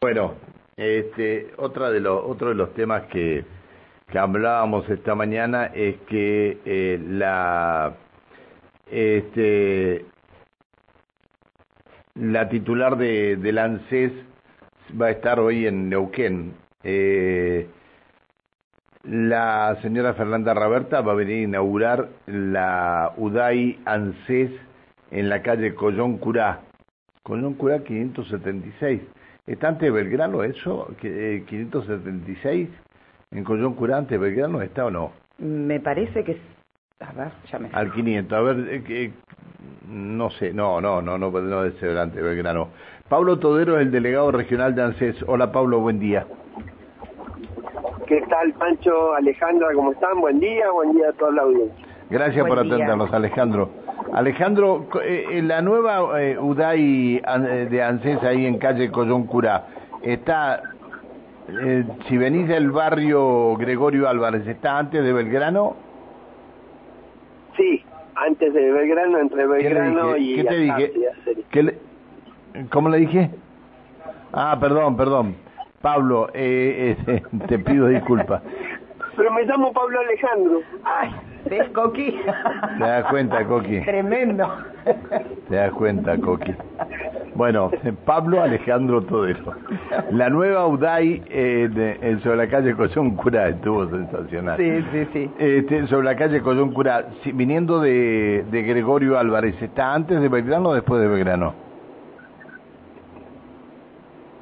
Bueno, este, otra de los, otro de los temas que, que hablábamos esta mañana es que eh, la, este, la titular de, del ANSES va a estar hoy en Neuquén. Eh, la señora Fernanda Raberta va a venir a inaugurar la UDAI ANSES en la calle Collón Curá, Collón Curá 576. ¿Está ante Belgrano eso? Eh, ¿576? ¿En Collón Curá ante Belgrano está o no? Me parece que... A ver, ya me... Al 500, a ver, eh, no sé, no, no, no, no, no debe ser ante Belgrano. Pablo Todero es el delegado regional de ANSES. Hola Pablo, buen día. ¿Qué tal, Pancho, Alejandra? ¿Cómo están? Buen día, buen día a toda la audiencia. Gracias Buen por día. atendernos, Alejandro. Alejandro, co- eh, la nueva eh, UDAI eh, de ANSES ahí en calle Collón Curá, está, eh, si venís del barrio Gregorio Álvarez, ¿está antes de Belgrano? Sí, antes de Belgrano, entre ¿Qué le Belgrano y ¿Qué te dije? ¿Qué le- ¿Cómo le dije? Ah, perdón, perdón. Pablo, eh, eh, te pido disculpas. Pero me llamo Pablo Alejandro. ¡Ay! ¿Ves, Coqui? ¿Te das cuenta, Coqui? Tremendo. Te das cuenta, Coqui. Bueno, Pablo Alejandro Todero. La nueva UDAI eh, de- eh, sobre la calle Collón Curá estuvo sensacional. Sí, sí, sí. Este, sobre la calle Collón Curá, si- viniendo de, de Gregorio Álvarez, ¿está antes de Belgrano o después de Belgrano?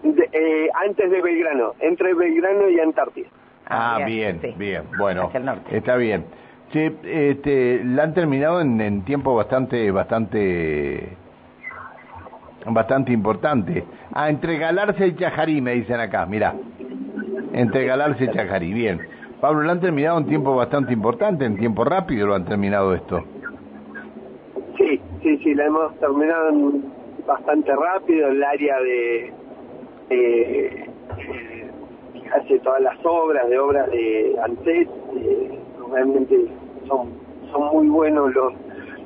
De- eh, antes de Belgrano, entre Belgrano y Antártida. Ah, bien, sí. bien, bueno, Hacia el norte. está bien. Sí, este, la han terminado en, en tiempo bastante, bastante, bastante importante. Ah, entre y Chajarí, me dicen acá, mira, entre y Chajarí, bien. Pablo, la han terminado en tiempo bastante importante, en tiempo rápido lo han terminado esto. Sí, sí, sí, la hemos terminado en- bastante rápido. El área de. eh, hace todas las obras, de obras de ANSES, eh, realmente son, son muy buenos los,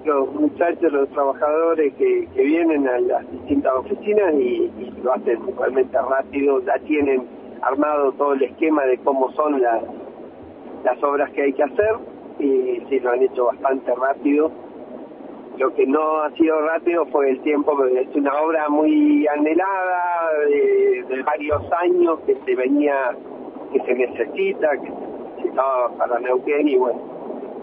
los muchachos, los trabajadores que, que vienen a las distintas oficinas y, lo hacen realmente rápido, ya tienen armado todo el esquema de cómo son las, las obras que hay que hacer y sí lo han hecho bastante rápido. Lo que no ha sido rápido fue el tiempo, es una obra muy anhelada, de, de varios años, que se venía, que se necesita, que se necesitaba para Neuquén y bueno,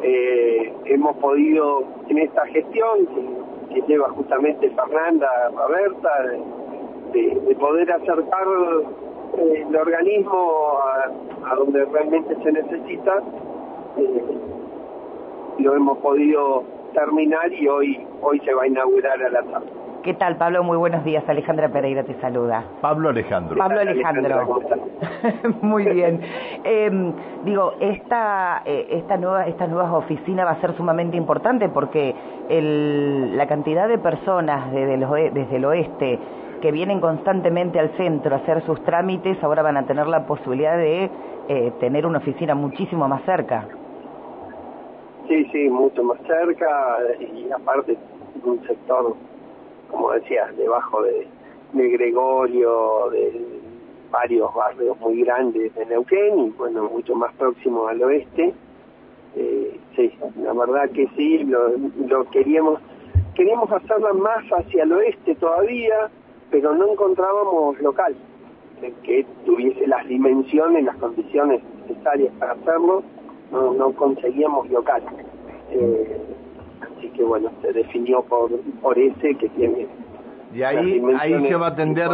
eh, hemos podido en esta gestión que, lleva justamente Fernanda Roberta, de, de- de poder acercar eh, el organismo a, a donde realmente se necesita, eh, lo hemos podido terminar y hoy hoy se va a inaugurar a la tarde. ¿Qué tal, Pablo? Muy buenos días. Alejandra Pereira te saluda. Pablo Alejandro. Pablo Alejandro. ¿cómo Muy bien. Eh, digo, esta, eh, esta nueva, estas nuevas oficinas va a ser sumamente importante porque el, la cantidad de personas desde el, desde el oeste que vienen constantemente al centro a hacer sus trámites ahora van a tener la posibilidad de eh, tener una oficina muchísimo más cerca. Sí, sí, mucho más cerca y aparte un sector, como decía, debajo de, Gregorio, de varios barrios muy grandes de Neuquén y bueno, mucho más próximo al oeste. Eh, sí, la verdad que sí, lo, queríamos, queríamos hacerla más hacia el oeste todavía, pero no encontrábamos local que, tuviese las dimensiones, las condiciones necesarias para hacerlo, no, conseguíamos local. Eh, bueno, se definió por, por ese que tiene Y ahí, ahí se va a atender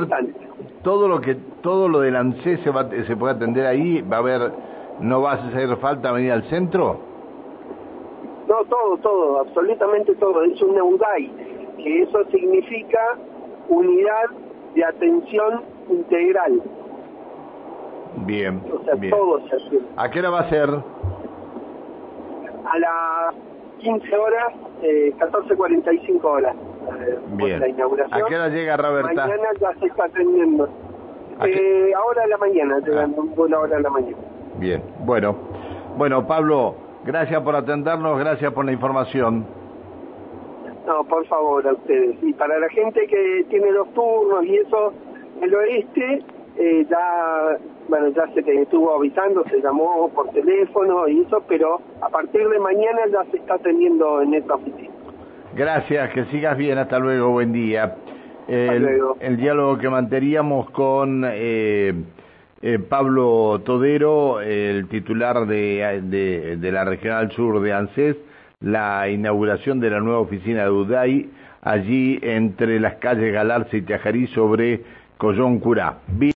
todo lo que todo lo del ANSES se va se puede atender ahí, va a haber no va a hacer falta venir al centro. No, todo, todo, absolutamente todo. Es una UDAI, que eso significa unidad de atención integral. Bien, O sea, bien. todo se hace. ¿A qué hora va a ser? A las 15 horas, eh, 14.45 horas. eh, Bien. La inauguración. ¿A qué hora llega Roberta? Mañana ya se está atendiendo. Eh, ahora a la mañana, llegando un vuelo ahora a la mañana. Bien, bueno, bueno Pablo, gracias por atendernos, gracias por la información. No, por favor, a ustedes. Y para la gente que tiene los turnos y eso, el oeste, eh, ya, bueno, ya se te estuvo avisando, se llamó por teléfono y eso, pero a partir de mañana ya se está teniendo en esta oficina. Gracias, que sigas bien, hasta luego, buen día. El, el diálogo que manteníamos con eh, eh, Pablo Todero, el titular de, de, de, la Regional Sur de ANSES, la inauguración de la nueva oficina de UDAI, allí entre las calles Galarza y Tajarí sobre Collón Curá.